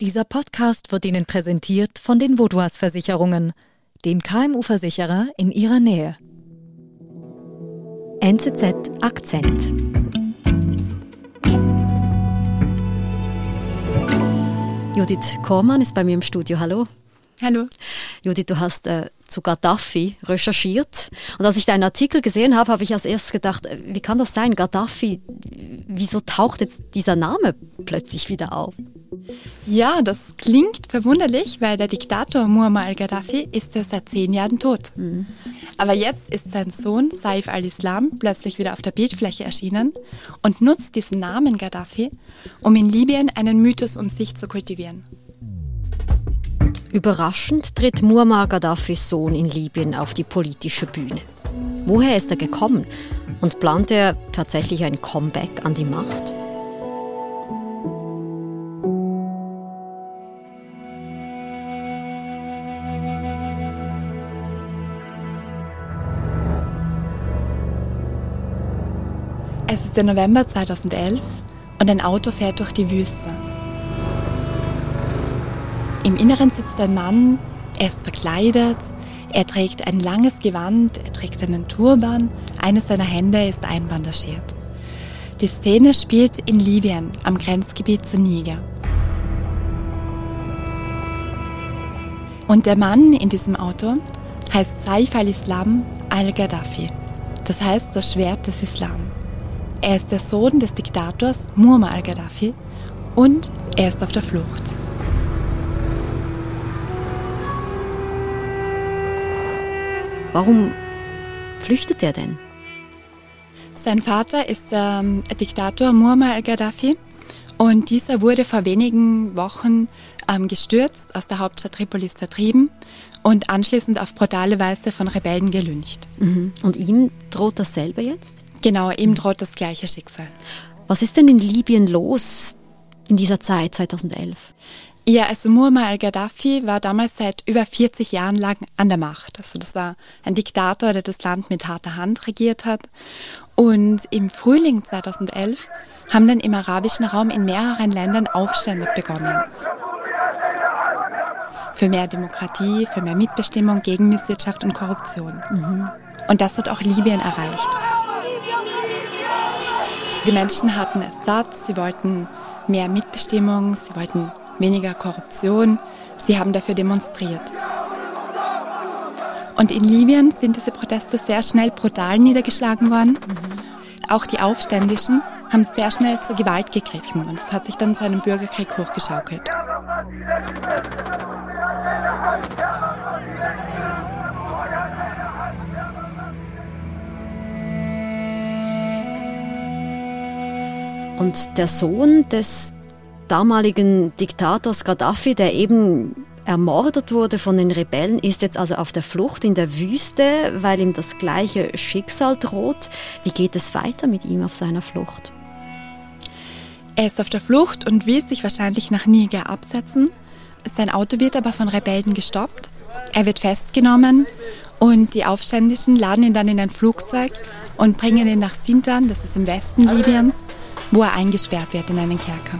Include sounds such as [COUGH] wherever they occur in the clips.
Dieser Podcast wird Ihnen präsentiert von den Vodouas Versicherungen, dem KMU-Versicherer in Ihrer Nähe. NZZ Akzent. Judith Kormann ist bei mir im Studio. Hallo. Hallo. Judith, du hast äh, zu Gaddafi recherchiert. Und als ich deinen Artikel gesehen habe, habe ich als erstes gedacht, äh, wie kann das sein? Gaddafi, wieso taucht jetzt dieser Name plötzlich wieder auf? Ja, das klingt verwunderlich, weil der Diktator Muammar al-Gaddafi ist ja seit zehn Jahren tot. Mhm. Aber jetzt ist sein Sohn Saif al-Islam plötzlich wieder auf der Bildfläche erschienen und nutzt diesen Namen Gaddafi, um in Libyen einen Mythos um sich zu kultivieren. Überraschend tritt Muammar Gaddafis Sohn in Libyen auf die politische Bühne. Woher ist er gekommen und plant er tatsächlich ein Comeback an die Macht? Es ist der November 2011 und ein Auto fährt durch die Wüste. Im Inneren sitzt ein Mann, er ist verkleidet, er trägt ein langes Gewand, er trägt einen Turban, eines seiner Hände ist einbandagiert. Die Szene spielt in Libyen am Grenzgebiet zu Niger. Und der Mann in diesem Auto heißt Saif al-Islam al-Gaddafi. Das heißt das Schwert des Islam. Er ist der Sohn des Diktators Muammar al-Gaddafi und er ist auf der Flucht. Warum flüchtet er denn? Sein Vater ist ähm, Diktator Muammar al-Gaddafi und dieser wurde vor wenigen Wochen ähm, gestürzt, aus der Hauptstadt Tripolis vertrieben und anschließend auf brutale Weise von Rebellen gelyncht. Mhm. Und ihm droht dasselbe jetzt? Genau, ihm droht das gleiche Schicksal. Was ist denn in Libyen los in dieser Zeit 2011? Ja, also Muammar al-Gaddafi war damals seit über 40 Jahren lang an der Macht. Also das war ein Diktator, der das Land mit harter Hand regiert hat. Und im Frühling 2011 haben dann im arabischen Raum in mehreren Ländern Aufstände begonnen. Für mehr Demokratie, für mehr Mitbestimmung gegen Misswirtschaft und Korruption. Mhm. Und das hat auch Libyen erreicht. Die Menschen hatten es satt, sie wollten mehr Mitbestimmung, sie wollten weniger Korruption. Sie haben dafür demonstriert. Und in Libyen sind diese Proteste sehr schnell brutal niedergeschlagen worden. Mhm. Auch die Aufständischen haben sehr schnell zur Gewalt gegriffen und es hat sich dann zu einem Bürgerkrieg hochgeschaukelt. Und der Sohn des damaligen Diktators Gaddafi, der eben ermordet wurde von den Rebellen, ist jetzt also auf der Flucht in der Wüste, weil ihm das gleiche Schicksal droht. Wie geht es weiter mit ihm auf seiner Flucht? Er ist auf der Flucht und will sich wahrscheinlich nach Niger absetzen. Sein Auto wird aber von Rebellen gestoppt. Er wird festgenommen und die Aufständischen laden ihn dann in ein Flugzeug und bringen ihn nach Sintan, das ist im Westen Libyens, wo er eingesperrt wird in einen Kerker.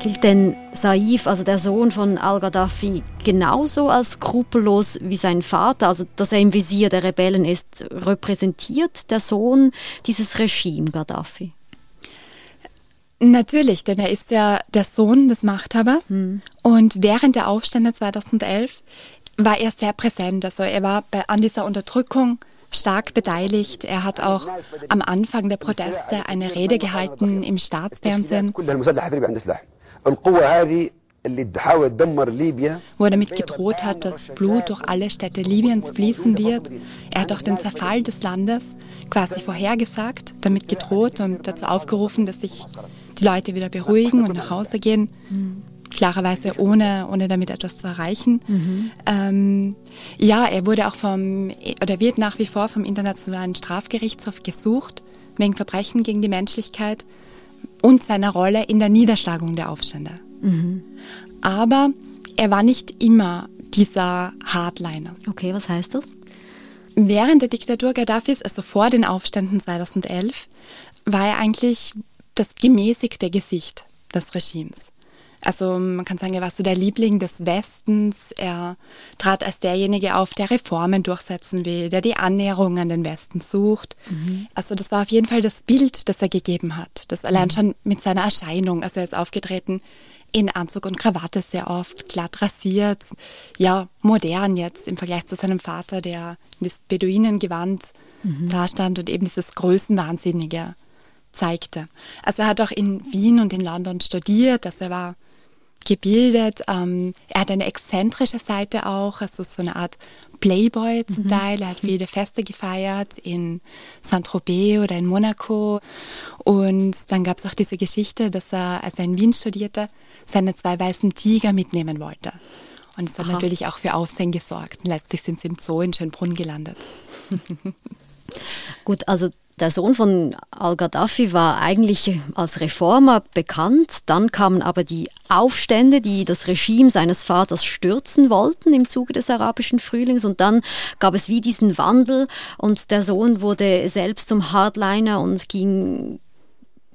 Gilt denn Saif, also der Sohn von al-Gaddafi, genauso als skrupellos wie sein Vater, also dass er im Visier der Rebellen ist? Repräsentiert der Sohn dieses Regime Gaddafi? Natürlich, denn er ist ja der Sohn des Machthabers hm. und während der Aufstände 2011 war er sehr präsent. Also er war bei, an dieser Unterdrückung stark beteiligt. Er hat auch am Anfang der Proteste eine Rede gehalten im Staatsfernsehen wo er damit gedroht hat, dass Blut durch alle Städte Libyens fließen wird. Er hat auch den Zerfall des Landes quasi vorhergesagt, damit gedroht und dazu aufgerufen, dass sich die Leute wieder beruhigen und nach Hause gehen. Klarerweise ohne, ohne damit etwas zu erreichen. Mhm. Ähm, ja, er wurde auch vom, oder wird nach wie vor vom Internationalen Strafgerichtshof gesucht, wegen Verbrechen gegen die Menschlichkeit und seiner Rolle in der Niederschlagung der Aufstände. Mhm. Aber er war nicht immer dieser Hardliner. Okay, was heißt das? Während der Diktatur Gaddafis, also vor den Aufständen 2011, war er eigentlich das gemäßigte Gesicht des Regimes. Also man kann sagen, er war so der Liebling des Westens. Er trat als derjenige auf, der Reformen durchsetzen will, der die Annäherung an den Westen sucht. Mhm. Also das war auf jeden Fall das Bild, das er gegeben hat. Das allein mhm. schon mit seiner Erscheinung. Also er ist aufgetreten in Anzug und Krawatte sehr oft, glatt rasiert, ja, modern jetzt im Vergleich zu seinem Vater, der in das Beduinengewand mhm. dastand und eben dieses Größenwahnsinnige zeigte. Also er hat auch in Wien und in London studiert, also er war gebildet. Ähm, er hat eine exzentrische Seite auch, also so eine Art Playboy zum mhm. Teil. Er hat viele Feste gefeiert in Saint-Tropez oder in Monaco. Und dann gab es auch diese Geschichte, dass er, als er in Wien studierte, seine zwei weißen Tiger mitnehmen wollte. Und es hat Aha. natürlich auch für Aufsehen gesorgt. Und letztlich sind sie im Zoo in Schönbrunn gelandet. [LAUGHS] Gut, also der Sohn von al-Gaddafi war eigentlich als Reformer bekannt. Dann kamen aber die Aufstände, die das Regime seines Vaters stürzen wollten im Zuge des arabischen Frühlings. Und dann gab es wie diesen Wandel und der Sohn wurde selbst zum Hardliner und ging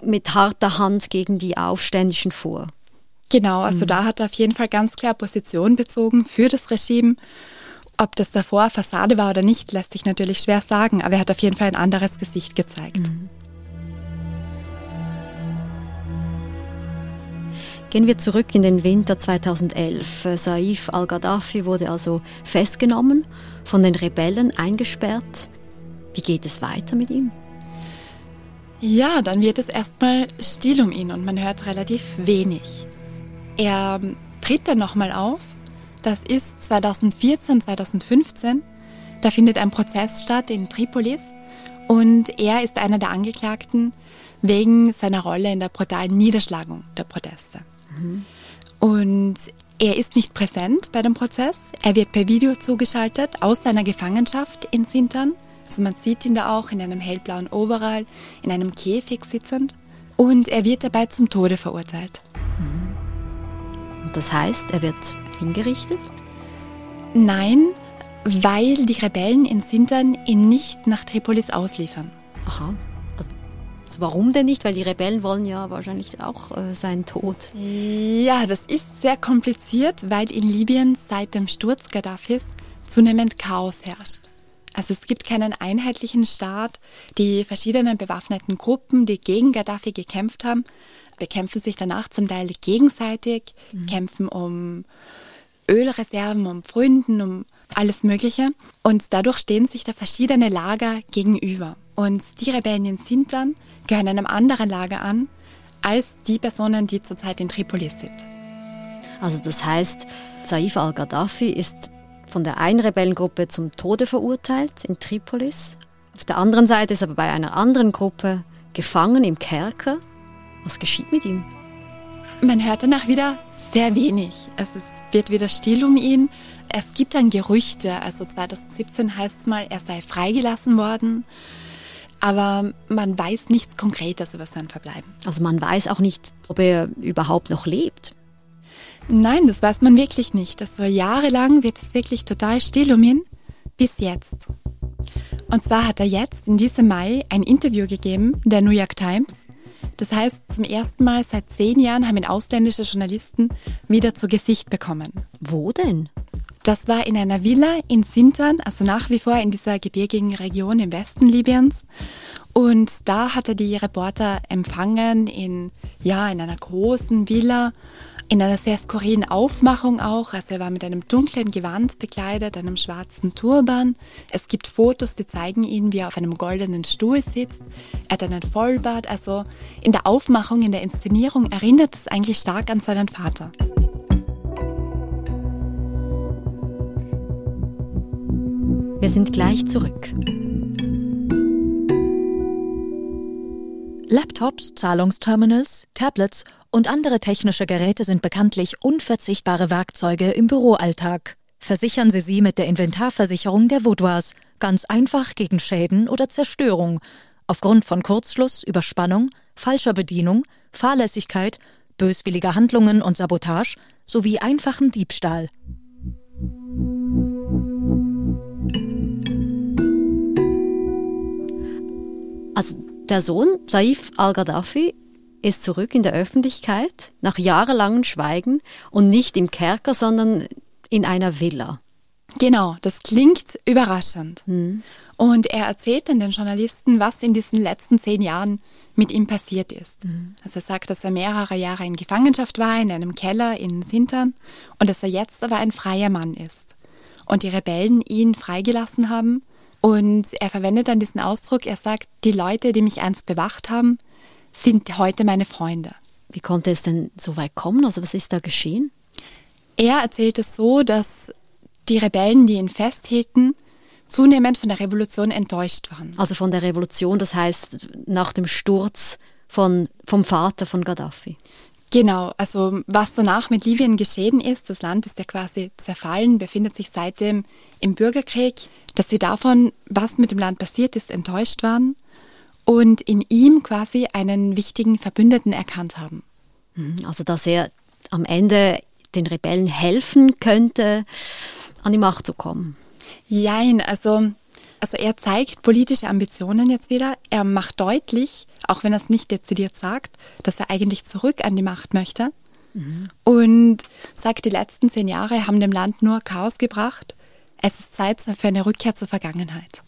mit harter Hand gegen die Aufständischen vor. Genau, also mhm. da hat er auf jeden Fall ganz klar Position bezogen für das Regime ob das davor Fassade war oder nicht, lässt sich natürlich schwer sagen, aber er hat auf jeden Fall ein anderes Gesicht gezeigt. Mhm. Gehen wir zurück in den Winter 2011. Saif al-Gaddafi wurde also festgenommen, von den Rebellen eingesperrt. Wie geht es weiter mit ihm? Ja, dann wird es erstmal still um ihn und man hört relativ wenig. Er tritt dann nochmal auf das ist 2014, 2015. Da findet ein Prozess statt in Tripolis und er ist einer der Angeklagten wegen seiner Rolle in der brutalen Niederschlagung der Proteste. Mhm. Und er ist nicht präsent bei dem Prozess. Er wird per Video zugeschaltet aus seiner Gefangenschaft in Sintern. Also man sieht ihn da auch in einem hellblauen Overall, in einem Käfig sitzend. Und er wird dabei zum Tode verurteilt. Mhm. Das heißt, er wird hingerichtet? Nein, weil die Rebellen in Sintern ihn nicht nach Tripolis ausliefern. Aha. Also warum denn nicht? Weil die Rebellen wollen ja wahrscheinlich auch äh, seinen Tod. Ja, das ist sehr kompliziert, weil in Libyen seit dem Sturz Gaddafis zunehmend Chaos herrscht. Also es gibt keinen einheitlichen Staat. Die verschiedenen bewaffneten Gruppen, die gegen Gaddafi gekämpft haben, bekämpfen sich danach zum Teil gegenseitig, mhm. kämpfen um Ölreserven, um Fründen, um alles Mögliche. Und dadurch stehen sich da verschiedene Lager gegenüber. Und die Rebellen in Sintan gehören einem anderen Lager an, als die Personen, die zurzeit in Tripolis sind. Also das heißt, Saif al-Gaddafi ist von der einen Rebellengruppe zum Tode verurteilt in Tripolis. Auf der anderen Seite ist er aber bei einer anderen Gruppe gefangen im Kerker. Was geschieht mit ihm? Man hört danach wieder sehr wenig. Es ist, wird wieder still um ihn. Es gibt dann Gerüchte. Also 2017 heißt es mal, er sei freigelassen worden. Aber man weiß nichts Konkretes über sein Verbleiben. Also man weiß auch nicht, ob er überhaupt noch lebt. Nein, das weiß man wirklich nicht. Also jahrelang wird es wirklich total still um ihn. Bis jetzt. Und zwar hat er jetzt in diesem Mai ein Interview gegeben, der New York Times, das heißt, zum ersten Mal seit zehn Jahren haben ihn ausländische Journalisten wieder zu Gesicht bekommen. Wo denn? Das war in einer Villa in Sintan, also nach wie vor in dieser gebirgigen Region im Westen Libyens. Und da hat er die Reporter empfangen in, ja, in einer großen Villa in einer sehr skurrilen Aufmachung auch. Also er war mit einem dunklen Gewand bekleidet, einem schwarzen Turban. Es gibt Fotos, die zeigen ihn, wie er auf einem goldenen Stuhl sitzt. Er hat einen Vollbart. Also in der Aufmachung, in der Inszenierung erinnert es eigentlich stark an seinen Vater. Wir sind gleich zurück. Laptops, Zahlungsterminals, Tablets und andere technische Geräte sind bekanntlich unverzichtbare Werkzeuge im Büroalltag. Versichern Sie sie mit der Inventarversicherung der Vaudoise, ganz einfach gegen Schäden oder Zerstörung, aufgrund von Kurzschluss, Überspannung, falscher Bedienung, Fahrlässigkeit, böswilliger Handlungen und Sabotage sowie einfachem Diebstahl. Also der Sohn Saif al-Gaddafi ist zurück in der Öffentlichkeit nach jahrelangem Schweigen und nicht im Kerker, sondern in einer Villa. Genau, das klingt überraschend. Mhm. Und er erzählt dann den Journalisten, was in diesen letzten zehn Jahren mit ihm passiert ist. Mhm. Also er sagt, dass er mehrere Jahre in Gefangenschaft war, in einem Keller in Sintern und dass er jetzt aber ein freier Mann ist. Und die Rebellen ihn freigelassen haben. Und er verwendet dann diesen Ausdruck, er sagt, die Leute, die mich einst bewacht haben, sind heute meine Freunde. Wie konnte es denn so weit kommen? Also was ist da geschehen? Er erzählt es so, dass die Rebellen, die ihn festhielten, zunehmend von der Revolution enttäuscht waren. Also von der Revolution, das heißt nach dem Sturz von, vom Vater von Gaddafi. Genau, also was danach mit Libyen geschehen ist, das Land ist ja quasi zerfallen, befindet sich seitdem im Bürgerkrieg, dass sie davon, was mit dem Land passiert ist, enttäuscht waren und in ihm quasi einen wichtigen Verbündeten erkannt haben. Mhm, also dass er am Ende den Rebellen helfen könnte, an die Macht zu kommen. Jein, also, also er zeigt politische Ambitionen jetzt wieder. Er macht deutlich, auch wenn er es nicht dezidiert sagt, dass er eigentlich zurück an die Macht möchte. Mhm. Und sagt, die letzten zehn Jahre haben dem Land nur Chaos gebracht. Es ist Zeit für eine Rückkehr zur Vergangenheit.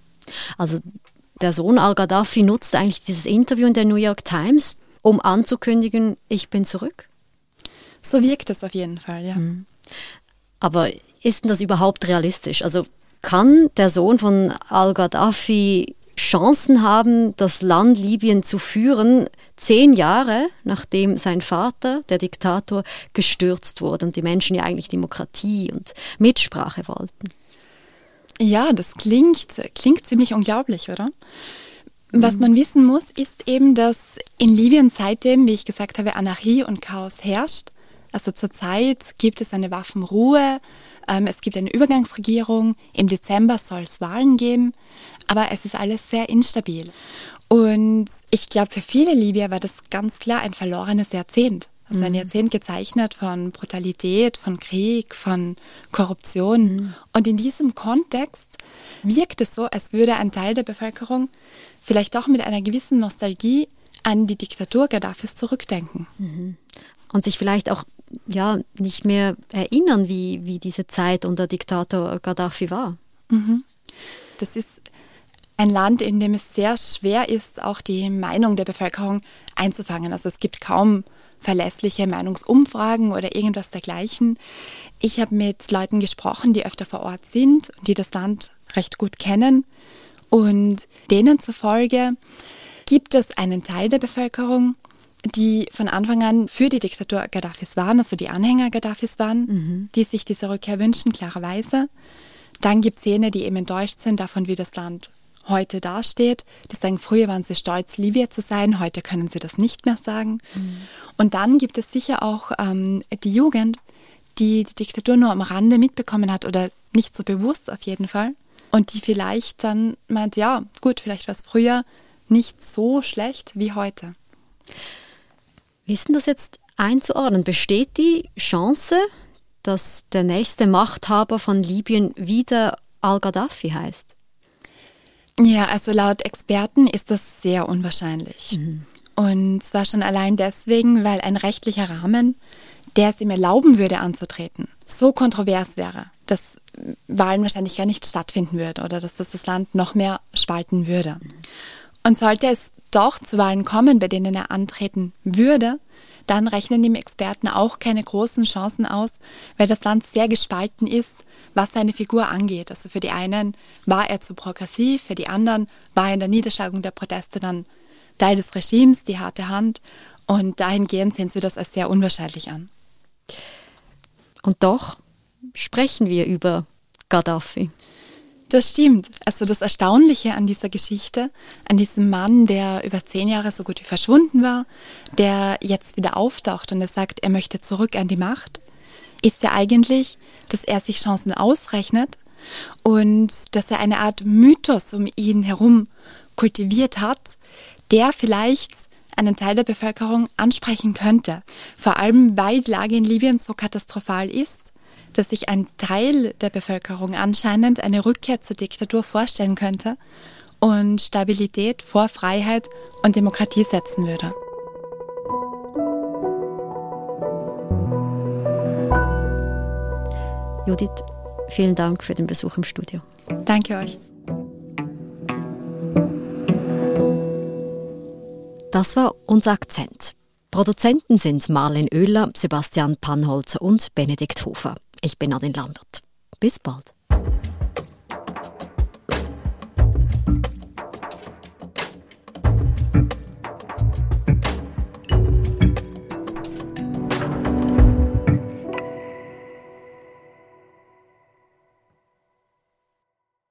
Also der Sohn al-Gaddafi nutzt eigentlich dieses Interview in der New York Times, um anzukündigen, ich bin zurück. So wirkt es auf jeden Fall, ja. Mhm. Aber ist denn das überhaupt realistisch? Also kann der Sohn von al-Gaddafi Chancen haben, das Land Libyen zu führen, zehn Jahre nachdem sein Vater, der Diktator, gestürzt wurde und die Menschen ja eigentlich Demokratie und Mitsprache wollten? Ja, das klingt, klingt ziemlich unglaublich, oder? Was mhm. man wissen muss, ist eben, dass in Libyen seitdem, wie ich gesagt habe, Anarchie und Chaos herrscht. Also zurzeit gibt es eine Waffenruhe, ähm, es gibt eine Übergangsregierung, im Dezember soll es Wahlen geben, aber es ist alles sehr instabil. Und ich glaube, für viele Libyer war das ganz klar ein verlorenes Jahrzehnt. Also ein mhm. Jahrzehnt gezeichnet von Brutalität, von Krieg, von Korruption. Mhm. Und in diesem Kontext wirkt es so, als würde ein Teil der Bevölkerung vielleicht auch mit einer gewissen Nostalgie an die Diktatur Gaddafis zurückdenken. Mhm. Und sich vielleicht auch ja, nicht mehr erinnern, wie, wie diese Zeit unter Diktator Gaddafi war. Mhm. Das ist ein Land, in dem es sehr schwer ist, auch die Meinung der Bevölkerung einzufangen. Also es gibt kaum verlässliche Meinungsumfragen oder irgendwas dergleichen. Ich habe mit Leuten gesprochen, die öfter vor Ort sind und die das Land recht gut kennen. Und denen zufolge gibt es einen Teil der Bevölkerung, die von Anfang an für die Diktatur Gaddafis waren, also die Anhänger Gaddafis waren, mhm. die sich diese Rückkehr wünschen, klarerweise. Dann gibt es jene, die eben enttäuscht sind davon, wie das Land heute dasteht. Die sagen, früher waren sie stolz, Libyen zu sein, heute können sie das nicht mehr sagen. Mhm. Und dann gibt es sicher auch ähm, die Jugend, die die Diktatur nur am Rande mitbekommen hat oder nicht so bewusst auf jeden Fall. Und die vielleicht dann meint, ja, gut, vielleicht war es früher nicht so schlecht wie heute. Wie ist denn das jetzt einzuordnen? Besteht die Chance, dass der nächste Machthaber von Libyen wieder al-Gaddafi heißt? Ja, also laut Experten ist das sehr unwahrscheinlich. Mhm. Und zwar schon allein deswegen, weil ein rechtlicher Rahmen, der es ihm erlauben würde anzutreten, so kontrovers wäre, dass Wahlen wahrscheinlich gar nicht stattfinden würden oder dass das das Land noch mehr spalten würde. Mhm. Und sollte es doch zu Wahlen kommen, bei denen er antreten würde, dann rechnen die Experten auch keine großen Chancen aus, weil das Land sehr gespalten ist, was seine Figur angeht. Also für die einen war er zu progressiv, für die anderen war er in der Niederschlagung der Proteste dann Teil des Regimes, die harte Hand. Und dahingehend sehen sie das als sehr unwahrscheinlich an. Und doch sprechen wir über Gaddafi. Das stimmt. Also das Erstaunliche an dieser Geschichte, an diesem Mann, der über zehn Jahre so gut wie verschwunden war, der jetzt wieder auftaucht und er sagt, er möchte zurück an die Macht, ist ja eigentlich, dass er sich Chancen ausrechnet und dass er eine Art Mythos um ihn herum kultiviert hat, der vielleicht einen Teil der Bevölkerung ansprechen könnte. Vor allem, weil die Lage in Libyen so katastrophal ist dass sich ein Teil der Bevölkerung anscheinend eine Rückkehr zur Diktatur vorstellen könnte und Stabilität vor Freiheit und Demokratie setzen würde. Judith, vielen Dank für den Besuch im Studio. Danke euch. Das war unser Akzent. Produzenten sind Marlen Oehler, Sebastian Pannholzer und Benedikt Hofer. Ich bin Nadine Landert. Bis bald.